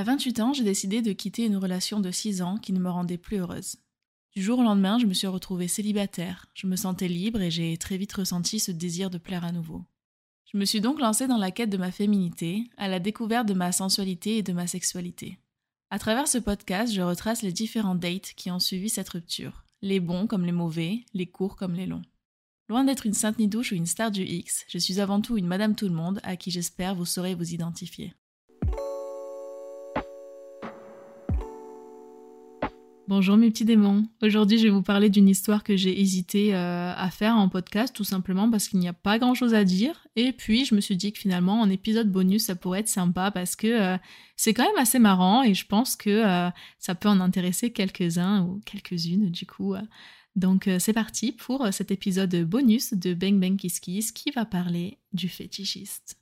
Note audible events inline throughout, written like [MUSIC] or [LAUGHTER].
À 28 ans, j'ai décidé de quitter une relation de 6 ans qui ne me rendait plus heureuse. Du jour au lendemain, je me suis retrouvée célibataire, je me sentais libre et j'ai très vite ressenti ce désir de plaire à nouveau. Je me suis donc lancée dans la quête de ma féminité, à la découverte de ma sensualité et de ma sexualité. À travers ce podcast, je retrace les différents dates qui ont suivi cette rupture, les bons comme les mauvais, les courts comme les longs. Loin d'être une sainte nidouche ou une star du X, je suis avant tout une Madame Tout le Monde à qui j'espère vous saurez vous identifier. Bonjour mes petits démons. Aujourd'hui, je vais vous parler d'une histoire que j'ai hésité euh, à faire en podcast, tout simplement parce qu'il n'y a pas grand-chose à dire. Et puis, je me suis dit que finalement, en épisode bonus, ça pourrait être sympa parce que euh, c'est quand même assez marrant et je pense que euh, ça peut en intéresser quelques-uns ou quelques-unes du coup. Donc, c'est parti pour cet épisode bonus de Bang Bang Kiss Kiss qui va parler du fétichiste.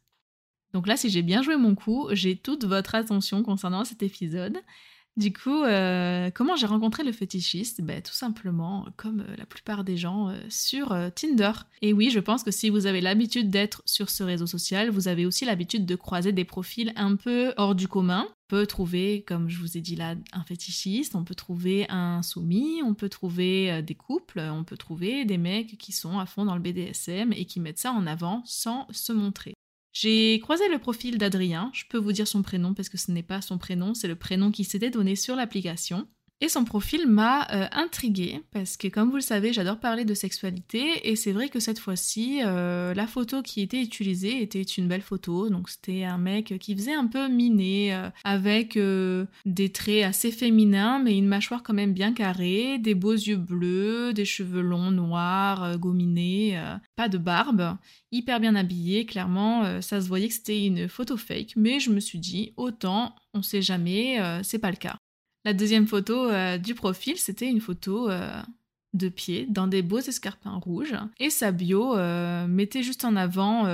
Donc là, si j'ai bien joué mon coup, j'ai toute votre attention concernant cet épisode. Du coup, euh, comment j'ai rencontré le fétichiste? Ben, Tout simplement, comme euh, la plupart des gens, euh, sur Tinder. Et oui, je pense que si vous avez l'habitude d'être sur ce réseau social, vous avez aussi l'habitude de croiser des profils un peu hors du commun. On peut trouver, comme je vous ai dit là, un fétichiste, on peut trouver un soumis, on peut trouver des couples, on peut trouver des mecs qui sont à fond dans le BDSM et qui mettent ça en avant sans se montrer. J'ai croisé le profil d'Adrien, je peux vous dire son prénom parce que ce n'est pas son prénom, c'est le prénom qui s'était donné sur l'application. Et son profil m'a euh, intriguée parce que comme vous le savez, j'adore parler de sexualité et c'est vrai que cette fois-ci, euh, la photo qui était utilisée était une belle photo. Donc c'était un mec qui faisait un peu miné euh, avec des traits assez féminins mais une mâchoire quand même bien carrée, des beaux yeux bleus, des cheveux longs noirs, gominés, pas de barbe, hyper bien habillé. Clairement, ça se voyait que c'était une photo fake, mais je me suis dit autant, on sait jamais, c'est pas le cas. La deuxième photo euh, du profil, c'était une photo euh, de pied dans des beaux escarpins rouges. Et sa bio euh, mettait juste en avant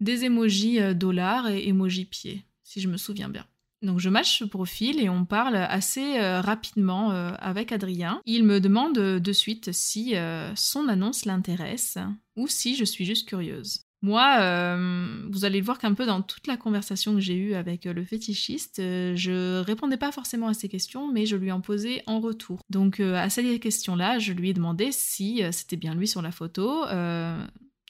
des emojis dollars et emojis pieds, si je me souviens bien. Donc je match ce profil et on parle assez rapidement avec Adrien. Il me demande de suite si son annonce l'intéresse ou si je suis juste curieuse. Moi, euh, vous allez le voir qu'un peu dans toute la conversation que j'ai eue avec euh, le fétichiste, euh, je répondais pas forcément à ses questions, mais je lui en posais en retour. Donc à ces questions-là, je lui ai demandé si c'était bien lui sur la photo,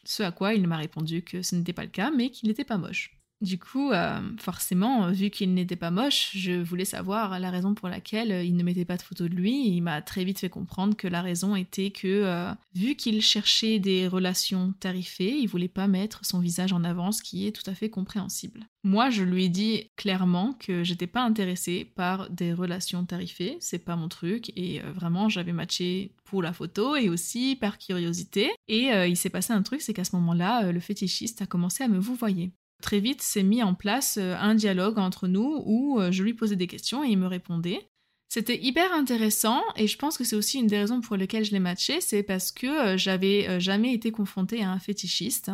ce à quoi il m'a répondu que ce n'était pas le cas, mais qu'il n'était pas moche. Du coup, euh, forcément, vu qu'il n'était pas moche, je voulais savoir la raison pour laquelle euh, il ne mettait pas de photo de lui. il m'a très vite fait comprendre que la raison était que, euh, vu qu'il cherchait des relations tarifées, il voulait pas mettre son visage en avant, ce qui est tout à fait compréhensible. Moi, je lui ai dit clairement que j'étais pas intéressée par des relations tarifées, c'est pas mon truc, et vraiment j'avais matché pour la photo et aussi par curiosité. Et il s'est passé un truc, c'est qu'à ce moment-là, le fétichiste a commencé à me vous voyez très vite s'est mis en place euh, un dialogue entre nous où euh, je lui posais des questions et il me répondait. C'était hyper intéressant et je pense que c'est aussi une des raisons pour lesquelles je l'ai matché, c'est parce que euh, j'avais jamais été confrontée à un fétichiste,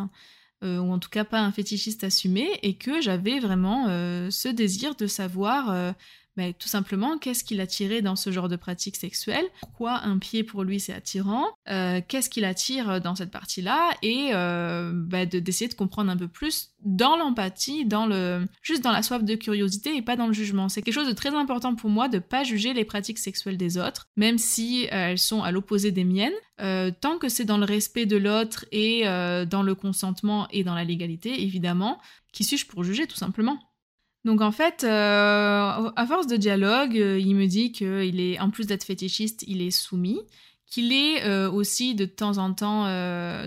ou en tout cas pas un fétichiste assumé, et que j'avais vraiment ce désir de savoir mais tout simplement, qu'est-ce qui l'attirait dans ce genre de pratique sexuelle? Pourquoi un pied pour lui c'est attirant? Euh, Qu'est-ce qui l'attire dans cette partie-là? Et euh, bah, d'essayer de comprendre un peu plus dans l'empathie, dans le juste dans la soif de curiosité et pas dans le jugement. C'est quelque chose de très important pour moi de pas juger les pratiques sexuelles des autres, même si euh, elles sont à l'opposé des miennes. tant que c'est dans le respect de l'autre et dans le consentement et dans la légalité, évidemment, qui suis-je pour juger tout simplement? Donc en fait, euh, à force de dialogue, euh, il me dit qu'il est, en plus d'être fétichiste, il est soumis, qu'il est euh, aussi de temps en temps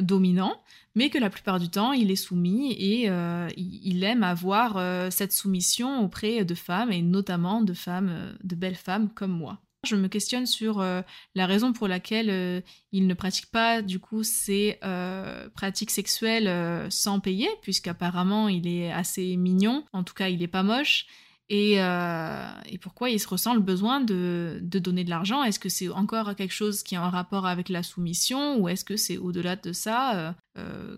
dominant, mais que la plupart du temps, il est soumis et il aime avoir cette soumission auprès de femmes, et notamment de femmes, de belles femmes comme moi. Je me questionne sur euh, la raison pour laquelle euh, il ne pratique pas du coup ces euh, pratiques sexuelles sans payer, puisqu'apparemment il est assez mignon, en tout cas il est pas moche. Et, pourquoi il se ressent le besoin de, donner de l'argent? Est-ce que c'est encore quelque chose qui est en rapport avec la soumission? Ou est-ce que c'est au-delà de ça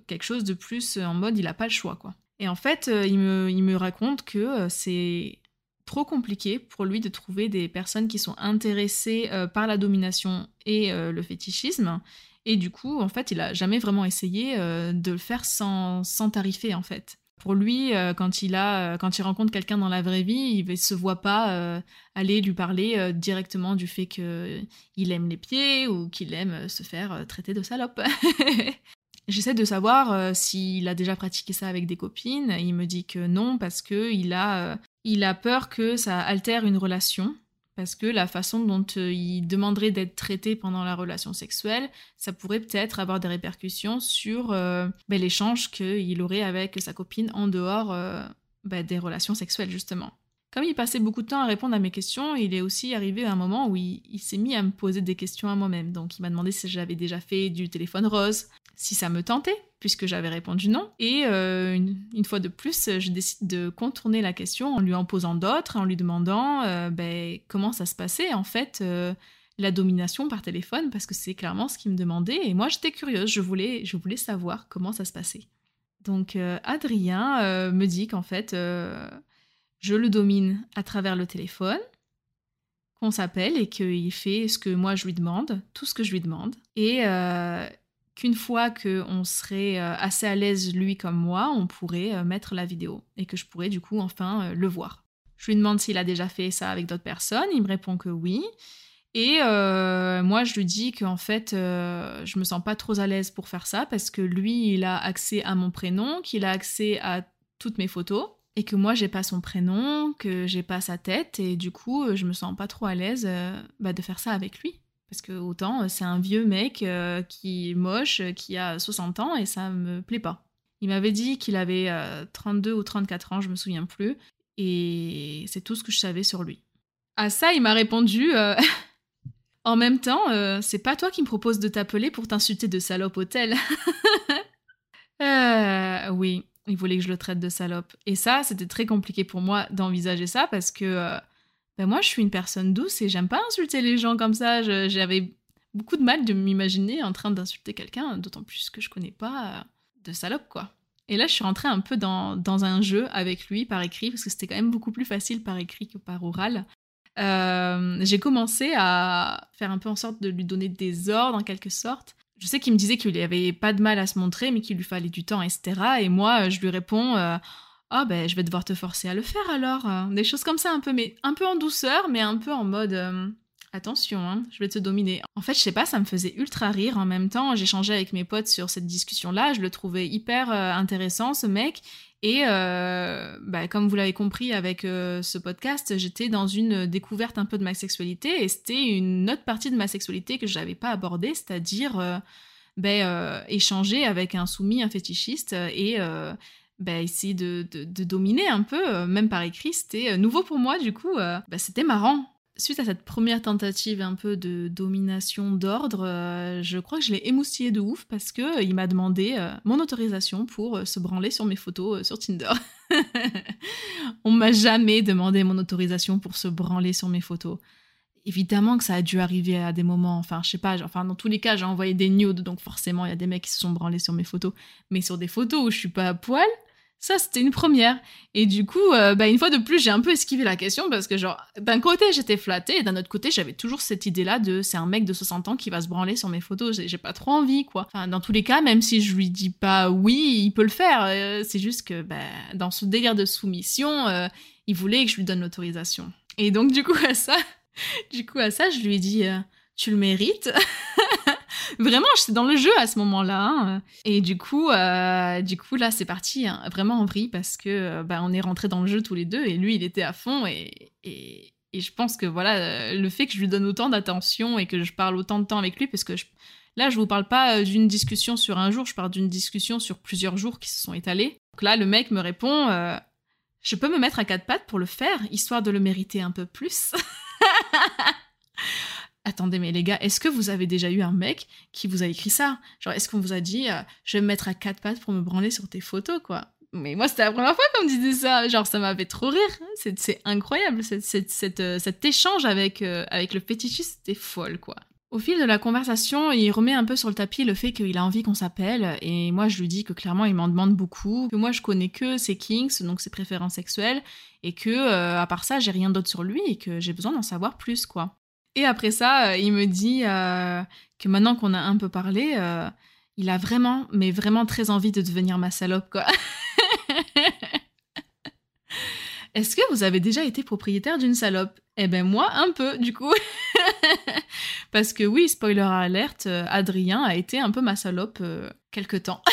quelque chose de plus en mode il n'a pas le choix quoi? Et en fait, il me raconte que c'est trop compliqué pour lui de trouver des personnes qui sont intéressées euh, par la domination et euh, le fétichisme. Et du coup, en fait, il a jamais vraiment essayé euh, de le faire sans, sans tarifer, en fait. pour lui, quand il a, quand il rencontre quelqu'un dans la vraie vie, il ne se voit pas aller lui parler directement du fait qu'il aime les pieds ou qu'il aime se faire traiter de salope. [LAUGHS] J'essaie de savoir s'il a déjà pratiqué ça avec des copines. Il me dit que non parce que il a, il a peur que ça altère une relation parce que la façon dont euh, il demanderait d'être traité pendant la relation sexuelle, ça pourrait peut-être avoir des répercussions sur euh, ben, l'échange qu'il aurait avec sa copine en dehors euh, ben, des relations sexuelles, justement. Comme il passait beaucoup de temps à répondre à mes questions, il est aussi arrivé à un moment où il, il s'est mis à me poser des questions à moi-même. Donc il m'a demandé si j'avais déjà fait du téléphone rose, si ça me tentait, puisque j'avais répondu non. Et euh, une, fois de plus, je décide de contourner la question en lui en posant d'autres, en lui demandant euh, ben, comment ça se passait en fait euh, la domination par téléphone, parce que c'est clairement ce qu'il me demandait. Et moi, j'étais curieuse, je voulais, je voulais savoir comment ça se passait. Donc Adrien me dit qu'en fait, je le domine à travers le téléphone, qu'on s'appelle et qu'il fait ce que moi je lui demande, tout ce que je lui demande. Et qu'une fois qu'on serait euh, assez à l'aise, lui comme moi, on pourrait euh, mettre la vidéo et que je pourrais du coup enfin euh, le voir. Je lui demande s'il a déjà fait ça avec d'autres personnes, il me répond que oui. Et moi, je lui dis qu'en fait, je me sens pas trop à l'aise pour faire ça parce que lui, il a accès à mon prénom, qu'il a accès à toutes mes photos et que moi, j'ai pas son prénom, que j'ai pas sa tête et du coup, je me sens pas trop à l'aise bah, de faire ça avec lui. Parce que autant, euh, c'est un vieux mec euh, qui est moche, euh, qui a 60 ans et ça me plaît pas. Il m'avait dit qu'il avait 32 ou 34 ans, je me souviens plus, et c'est tout ce que je savais sur lui. À ça, il m'a répondu [LAUGHS] En même temps, c'est pas toi qui me propose de t'appeler pour t'insulter de salope hôtel. [LAUGHS] oui, il voulait que je le traite de salope. Et ça, c'était très compliqué pour moi d'envisager ça parce que ben moi je suis une personne douce et j'aime pas insulter les gens comme ça. J'avais beaucoup de mal de m'imaginer en train d'insulter quelqu'un, d'autant plus que je connais pas euh, de salope quoi. Et là je suis rentrée un peu dans, dans un jeu avec lui par écrit, parce que c'était quand même beaucoup plus facile par écrit que par oral. Euh, j'ai commencé à faire un peu en sorte de lui donner des ordres en quelque sorte. Je sais qu'il me disait qu'il avait pas de mal à se montrer, mais qu'il lui fallait du temps, etc. Et moi, je lui réponds euh, ah ben je vais devoir te forcer à le faire alors. Euh. Des choses comme ça un peu, mais un peu en douceur, mais un peu en mode euh, attention, hein, je vais te dominer. En fait, je sais pas, ça me faisait ultra rire en même temps. J'échangeais avec mes potes sur cette discussion-là, je le trouvais hyper euh, intéressant ce mec. Et bah, comme vous l'avez compris avec ce podcast, j'étais dans une découverte un peu de ma sexualité et c'était une autre partie de ma sexualité que je n'avais pas abordée, c'est-à-dire ben, échanger avec un soumis, un fétichiste et bah, essayer de, de, dominer un peu, euh, même par écrit, c'était euh, nouveau pour moi, du coup, euh, bah, c'était marrant. Suite à cette première tentative un peu de domination d'ordre, je crois que je l'ai émoustillé de ouf parce que il m'a demandé mon autorisation pour se branler sur mes photos sur Tinder. [LAUGHS] On m'a jamais demandé mon autorisation pour se branler sur mes photos évidemment que ça a dû arriver à des moments, enfin, je sais pas, enfin, dans tous les cas, j'ai envoyé des nudes, donc forcément, il y a des mecs qui se sont branlés sur mes photos. Mais sur des photos où je suis pas à poil, ça, c'était une première. Et du coup, euh, bah, une fois de plus, j'ai un peu esquivé la question parce que, genre, d'un côté, j'étais flattée et d'un autre côté, j'avais toujours cette idée-là de c'est un mec de 60 ans qui va se branler sur mes photos. J'ai pas trop envie, quoi. Enfin, dans tous les cas, même si je lui dis pas oui, il peut le faire. Euh, c'est juste que, bah, dans ce délire de soumission, euh, il voulait que je lui donne l'autorisation. Et donc, du coup, à ça, [LAUGHS] du coup, à ça, je lui ai dit Tu le mérites. [LAUGHS] vraiment, j'étais dans le jeu à ce moment-là. Hein. Et du coup, euh, du coup, là, c'est parti hein, vraiment en vrille parce que euh, bah, on est rentré dans le jeu tous les deux et lui, il était à fond et, et, je pense que voilà, euh, le fait que je lui donne autant d'attention et que je parle autant de temps avec lui, parce que là, je vous parle pas d'une discussion sur un jour, je parle d'une discussion sur plusieurs jours qui se sont étalés. Donc là, le mec me répond. je peux me mettre à quatre pattes pour le faire, histoire de le mériter un peu plus. [LAUGHS] Attendez, mais les gars, est-ce que vous avez déjà eu un mec qui vous a écrit ça? Genre, est-ce qu'on vous a dit, euh, je vais me mettre à quatre pattes pour me branler sur tes photos, quoi? Mais moi, c'était la première fois qu'on me disait ça. Genre, ça m'avait trop rire. C'est incroyable. Euh, cet échange avec, euh, avec le fétichiste, c'était folle, quoi. Au fil de la conversation, il remet un peu sur le tapis le fait qu'il a envie qu'on s'appelle, et moi je lui dis que clairement il m'en demande beaucoup, que moi je connais que ses kinks, donc ses préférences sexuelles, et que à part ça j'ai rien d'autre sur lui et que j'ai besoin d'en savoir plus quoi. Et après ça, euh, il me dit euh, que maintenant qu'on a un peu parlé, euh, il a vraiment, mais vraiment très envie de devenir ma salope, quoi. [LAUGHS] Est-ce que vous avez déjà été propriétaire d'une salope? Eh ben moi, un peu, du coup. [LAUGHS] Parce que oui, spoiler alerte, Adrien a été un peu ma salope quelque temps. [LAUGHS]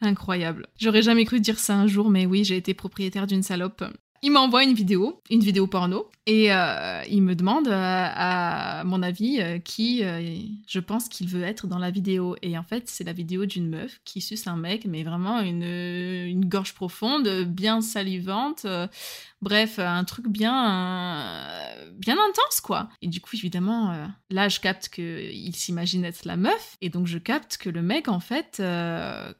Incroyable. J'aurais jamais cru dire ça un jour, mais oui, j'ai été propriétaire d'une salope. Il m'envoie une vidéo, une vidéo porno, et euh, il me demande, euh, à mon avis, euh, qui je pense qu'il veut être dans la vidéo. Et en fait, c'est la vidéo d'une meuf qui suce un mec, mais vraiment une, une gorge profonde, bien salivante. bref, un truc bien, bien intense, quoi. Et du coup, évidemment, là, je capte qu'il s'imagine être la meuf, et donc je capte que le mec, en fait,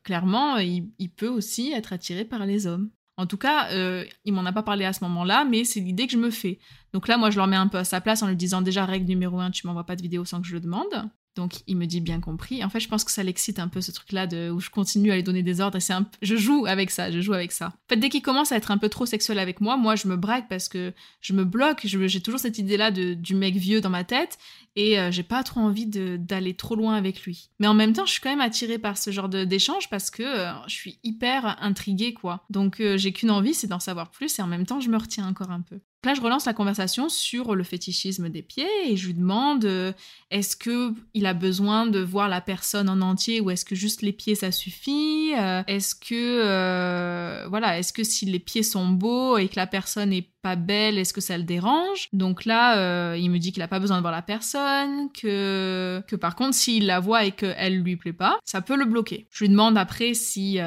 clairement, il peut aussi être attiré par les hommes. En tout cas, euh, il m'en a pas parlé à ce moment-là, mais c'est l'idée que je me fais. Donc là, moi, je leur mets un peu à sa place en lui disant déjà règle numéro un, tu m'envoies pas de vidéo sans que je le demande. Donc il me dit bien compris. En fait, je pense que ça l'excite un peu ce truc-là de où je continue à lui donner des ordres et c'est un je joue avec ça, je joue avec ça. En fait, dès qu'il commence à être un peu trop sexuel avec moi, moi je me braque parce que je me bloque. J'ai toujours cette idée-là du mec vieux dans ma tête et euh, j'ai pas trop envie d'aller trop loin avec lui. Mais en même temps, je suis quand même attirée par ce genre d'échange parce que euh, je suis hyper intriguée quoi. Donc euh, j'ai qu'une envie, c'est d'en savoir plus et en même temps, je me retiens encore un peu. Là, je relance la conversation sur le fétichisme des pieds et je lui demande euh, est-ce que il a besoin de voir la personne en entier ou est-ce que juste les pieds ça suffit Est-ce que voilà, est-ce que si les pieds sont beaux et que la personne est pas belle, est-ce que ça le dérange? Donc là, il me dit qu'il a pas besoin de voir la personne, que que par contre s'il la voit et qu'elle lui plaît pas, ça peut le bloquer. Je lui demande après si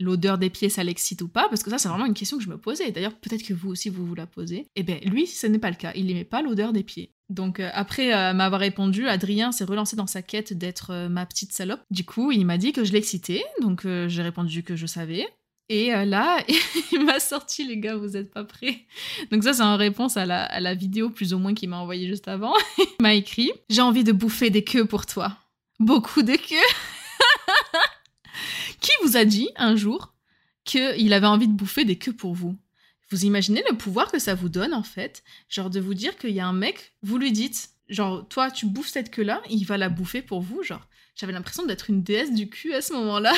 l'odeur des pieds, ça l'excite ou pas Parce que ça, c'est vraiment une question que je me posais. D'ailleurs, peut-être que vous aussi, vous vous la posez. Eh bien, lui, ce n'est pas le cas. Il n'aimait pas l'odeur des pieds. Donc, euh, après euh, m'avoir répondu, Adrien s'est relancé dans sa quête d'être euh, ma petite salope. Du coup, il m'a dit que je l'excitais. Donc, j'ai répondu que je savais. Et là, [LAUGHS] il m'a sorti, les gars, vous êtes pas prêts. Donc ça, c'est en réponse à la, à la vidéo plus ou moins qu'il m'a envoyée juste avant. [LAUGHS] il m'a écrit « J'ai envie de bouffer des queues pour toi. Beaucoup de queues. [LAUGHS] Qui vous a dit un jour qu'il avait envie de bouffer des queues pour vous? Vous imaginez le pouvoir que ça vous donne en fait Genre de vous dire qu'il y a un mec, vous lui dites, genre toi tu bouffes cette queue-là, il va la bouffer pour vous, genre. J'avais l'impression d'être une déesse du cul à ce moment-là.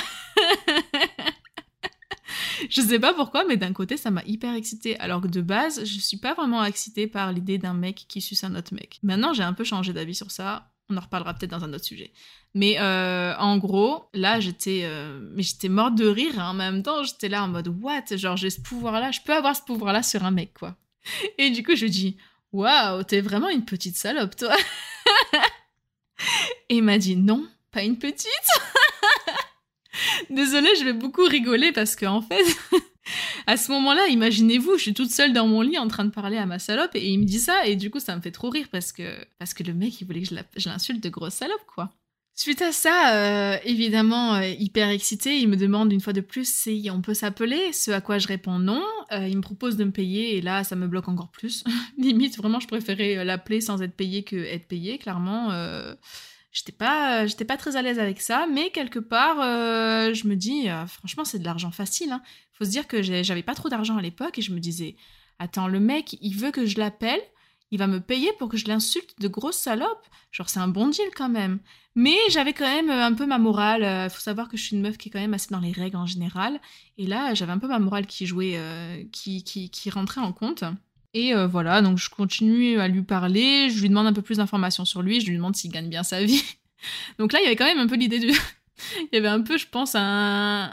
[LAUGHS] je sais pas pourquoi, mais d'un côté, ça m'a hyper excitée. Alors que de base, je suis pas vraiment excitée par l'idée d'un mec qui suce un autre mec. Maintenant, j'ai un peu changé d'avis sur ça. On en reparlera peut-être dans un autre sujet. Mais euh, en gros, là, j'étais, euh, morte de rire. Hein. En même temps, j'étais là en mode what, genre j'ai ce pouvoir-là, je peux avoir ce pouvoir-là sur un mec, quoi. Et du coup, je dis waouh, t'es vraiment une petite salope, toi. [LAUGHS] Et il m'a dit non, pas une petite. [LAUGHS] [LAUGHS] Désolée, je vais beaucoup rigoler parce que en fait, [LAUGHS] à ce moment-là, imaginez-vous, je suis toute seule dans mon lit en train de parler à ma salope et il me dit ça et du coup ça me fait trop rire parce que parce que le mec il voulait que je l'insulte de grosse salope quoi. Suite à ça, euh, évidemment, euh, hyper excité, il me demande une fois de plus si on peut s'appeler, ce à quoi je réponds non. Euh, il me propose de me payer et là, ça me bloque encore plus. [LAUGHS] Limite, vraiment, je préférais l'appeler sans être payé que être payé, clairement. J'étais pas, j'étais pas très à l'aise avec ça, mais quelque part, je me dis, franchement, c'est de l'argent facile. Hein. Faut se dire que j'avais pas trop d'argent à l'époque et je me disais, attends, le mec, il veut que je l'appelle il va me payer pour que je l'insulte de grosse salope. Genre, c'est un bon deal quand même. Mais j'avais quand même euh, un peu ma morale. Euh, faut savoir que je suis une meuf qui est quand même assez dans les règles en général. Et là, j'avais un peu ma morale qui jouait, euh, qui, qui, qui, rentrait en compte. Et voilà, donc je continue à lui parler. Je lui demande un peu plus d'informations sur lui. Je lui demande s'il gagne bien sa vie. [LAUGHS] donc là, il y avait quand même un peu l'idée de. [LAUGHS] il y avait un peu, je pense, un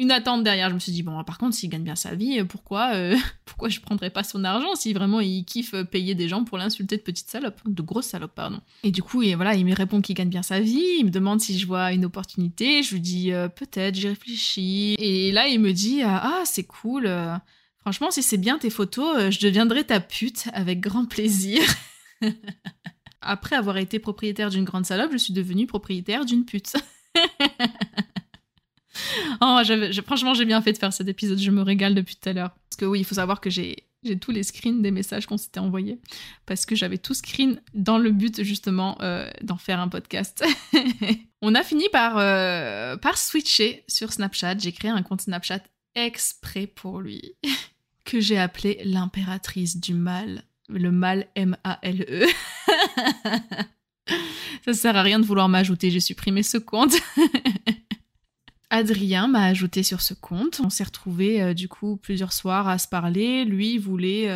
une attente derrière. Je me suis dit, bon, par contre, s'il gagne bien sa vie, pourquoi, euh, [LAUGHS] pourquoi je prendrais pas son argent si vraiment il kiffe payer des gens pour l'insulter de petite salope, de grosse salope, pardon. Et du coup, et voilà, il me répond qu'il gagne bien sa vie, il me demande si je vois une opportunité, je lui dis, euh, peut-être, j'y réfléchis. Et là, il me dit, ah, c'est cool, euh, franchement, si c'est bien tes photos, je deviendrai ta pute avec grand plaisir. [LAUGHS] Après avoir été propriétaire d'une grande salope, je suis devenue propriétaire d'une pute. [LAUGHS] oh, franchement, j'ai bien fait de faire cet épisode. Je me régale depuis tout à l'heure. Parce que oui, il faut savoir que j'ai j'ai tous les screens des messages qu'on s'était envoyés parce que j'avais tout screen dans le but justement euh, d'en faire un podcast. [LAUGHS] On a fini par, euh, par switcher sur Snapchat. J'ai créé un compte Snapchat exprès pour lui [LAUGHS] que j'ai appelé l'impératrice du mal. Le mal M-A-L-E. [LAUGHS] Ça sert à rien de vouloir m'ajouter, j'ai supprimé ce compte. [LAUGHS] Adrien m'a ajouté sur ce compte. On s'est retrouvés du coup plusieurs soirs à se parler. Lui voulait,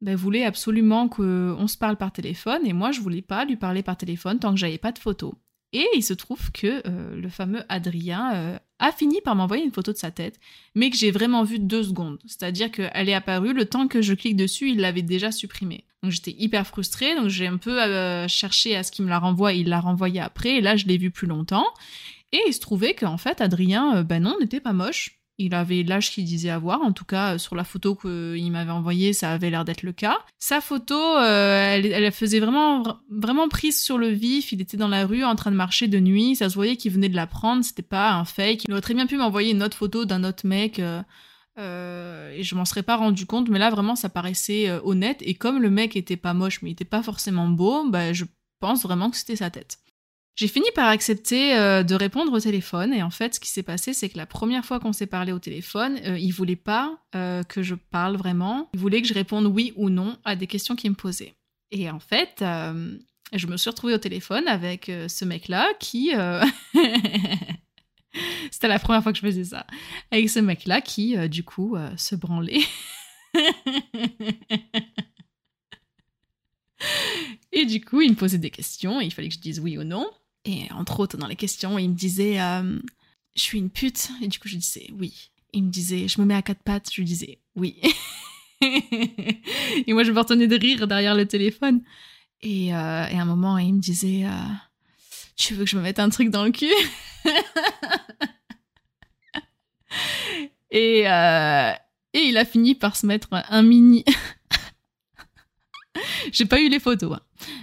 ben, voulait absolument qu'on se parle par téléphone et moi je voulais pas lui parler par téléphone tant que j'avais pas de photos. Et il se trouve que le fameux Adrien a fini par m'envoyer une photo de sa tête, mais que j'ai vraiment vu deux secondes. C'est-à-dire qu'elle est apparue, le temps que je clique dessus, il l'avait déjà supprimée. Donc j'étais hyper frustrée, donc j'ai un peu euh, cherché à ce qu'il me la renvoie, il l'a renvoyée après, et là je l'ai vu plus longtemps. Et il se trouvait qu'en fait, Adrien, euh, ben non, n'était pas moche. Il avait l'âge qu'il disait avoir, en tout cas euh, sur la photo qu'il m'avait envoyée, ça avait l'air d'être le cas. Sa photo, euh, elle, elle, faisait vraiment, vraiment prise sur le vif. Il était dans la rue en train de marcher de nuit, ça se voyait qu'il venait de la prendre, c'était pas un fake. Il aurait très bien pu m'envoyer une autre photo d'un autre mec. Euh, et je m'en serais pas rendu compte, mais là vraiment ça paraissait honnête. Et comme le mec était pas moche, mais il était pas forcément beau, bah, je pense vraiment que c'était sa tête. J'ai fini par accepter euh, de répondre au téléphone et en fait ce qui s'est passé c'est que la première fois qu'on s'est parlé au téléphone, euh, il voulait pas euh, que je parle vraiment, il voulait que je réponde oui ou non à des questions qu'il me posait. Et en fait, je me suis retrouvée au téléphone avec ce mec-là qui... [LAUGHS] C'était la première fois que je faisais ça. Avec ce mec-là qui, du coup, se branlait. [LAUGHS] et du coup, il me posait des questions et il fallait que je dise oui ou non. Et entre autres, dans les questions, il me disait euh, Je suis une pute. Et du coup, je disais Oui. Il me disait Je me mets à quatre pattes. Je lui disais Oui. [LAUGHS] et moi, je me retenais de rire derrière le téléphone. Et, euh, à un moment, il me disait euh, Tu veux que je me mette un truc dans le cul [LAUGHS] et, et il a fini par se mettre un mini. [LAUGHS] J'ai pas eu les photos, hein.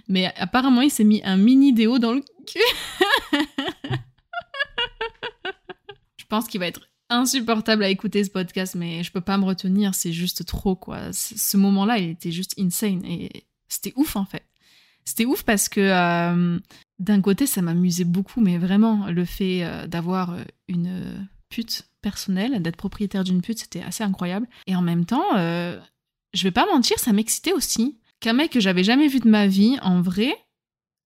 mais apparemment il s'est mis un mini déo dans le [LAUGHS] je pense qu'il va être insupportable à écouter ce podcast, mais je peux pas me retenir, c'est juste trop quoi. Ce moment-là, il était juste insane et c'était ouf en fait. C'était ouf parce que euh, d'un côté, ça m'amusait beaucoup, mais vraiment, le fait euh, d'avoir euh, une pute personnelle, d'être propriétaire d'une pute, c'était assez incroyable. Et en même temps, je vais pas mentir, ça m'excitait aussi. Qu'un mec que j'avais jamais vu de ma vie, en vrai,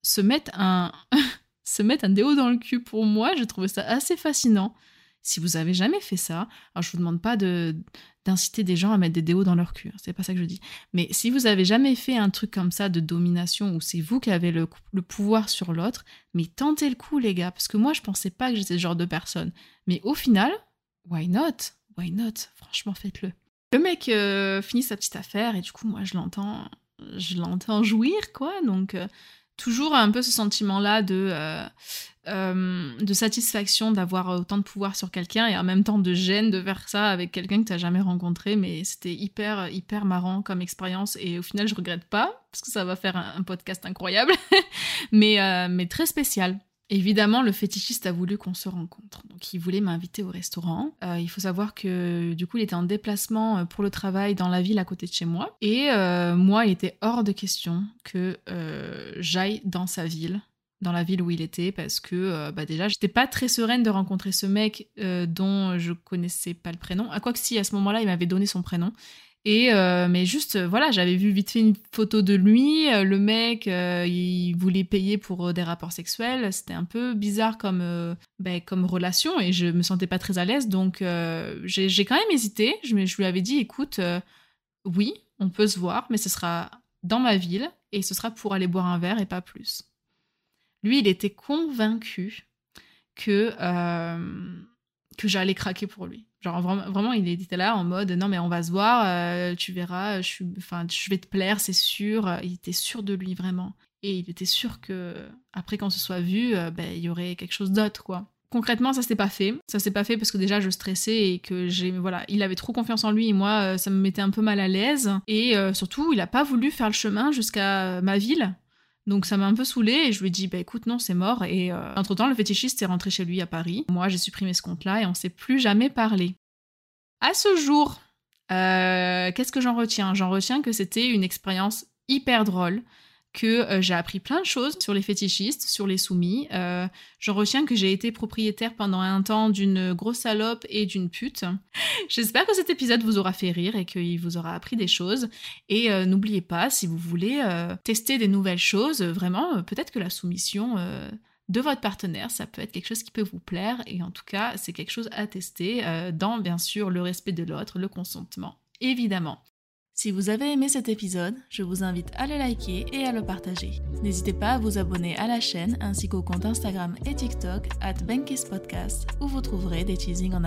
se mettre un, [LAUGHS] se mettre un déo dans le cul pour moi, je trouvais ça assez fascinant. Si vous avez jamais fait ça, alors je vous demande pas de d'inciter des gens à mettre des déos dans leur cul, hein, c'est pas ça que je dis. Mais si vous avez jamais fait un truc comme ça de domination où c'est vous qui avez le, le pouvoir sur l'autre, mais tentez le coup les gars, parce que moi je pensais pas que j'étais ce genre de personne. Mais au final, why not? Why not? Franchement, faites-le. Le mec euh, finit sa petite affaire et du coup moi je l'entends je l'entends jouir quoi donc euh, toujours un peu ce sentiment-là de, euh, euh, de satisfaction d'avoir autant de pouvoir sur quelqu'un et en même temps de gêne de faire ça avec quelqu'un que tu n'as jamais rencontré. Mais c'était hyper, hyper marrant comme expérience et au final, je regrette pas parce que ça va faire un, podcast incroyable, [LAUGHS] mais, mais très spécial. Évidemment, le fétichiste a voulu qu'on se rencontre. Donc, il voulait m'inviter au restaurant. Euh, il faut savoir que, du coup, il était en déplacement euh, pour le travail dans la ville à côté de chez moi. Et euh, moi, il était hors de question que j'aille dans sa ville, dans la ville où il était, parce que, bah, déjà, j'étais pas très sereine de rencontrer ce mec dont je connaissais pas le prénom. À quoi que si, à ce moment-là, il m'avait donné son prénom. Euh, mais juste, euh, voilà, j'avais vu vite fait une photo de lui. Euh, le mec, il voulait payer pour des rapports sexuels. C'était un peu bizarre comme, ben, comme relation et je me sentais pas très à l'aise. Donc j'ai quand même hésité. Je, lui avais dit, écoute, oui, on peut se voir, mais ce sera dans ma ville et ce sera pour aller boire un verre et pas plus. Lui, il était convaincu que que j'allais craquer pour lui. Genre vraiment, il était là en mode non mais on va se voir, euh, tu verras, je, enfin, je vais te plaire, c'est sûr. Il était sûr de lui vraiment. Et il était sûr que après qu'on se soit vu, euh, ben, il y aurait quelque chose d'autre quoi. Concrètement, ça s'est pas fait. Ça s'est pas fait parce que déjà je stressais et que j'ai voilà, il avait trop confiance en lui et moi euh, ça me mettait un peu mal à l'aise et surtout, il a pas voulu faire le chemin jusqu'à ma ville donc ça m'a un peu saoulée et je lui ai dit bah écoute non c'est mort et euh, entre temps le fétichiste est rentré chez lui à Paris. Moi j'ai supprimé ce compte là et on s'est plus jamais parlé. À ce jour, euh, qu'est-ce que j'en retiens? J'en retiens que c'était une expérience hyper drôle que euh, j'ai appris plein de choses sur les fétichistes, sur les soumis. Euh, je retiens que j'ai été propriétaire pendant un temps d'une grosse salope et d'une pute. [LAUGHS] J'espère que cet épisode vous aura fait rire et qu'il vous aura appris des choses. Et euh, n'oubliez pas, si vous voulez tester des nouvelles choses, vraiment, peut-être que la soumission de votre partenaire, ça peut être quelque chose qui peut vous plaire et en tout cas c'est quelque chose à tester euh, dans bien sûr le respect de l'autre, le consentement, évidemment. Si vous avez aimé cet épisode, je vous invite à le liker et à le partager. N'hésitez pas à vous abonner à la chaîne ainsi qu'au compte Instagram et TikTok at Podcast où vous trouverez des teasings en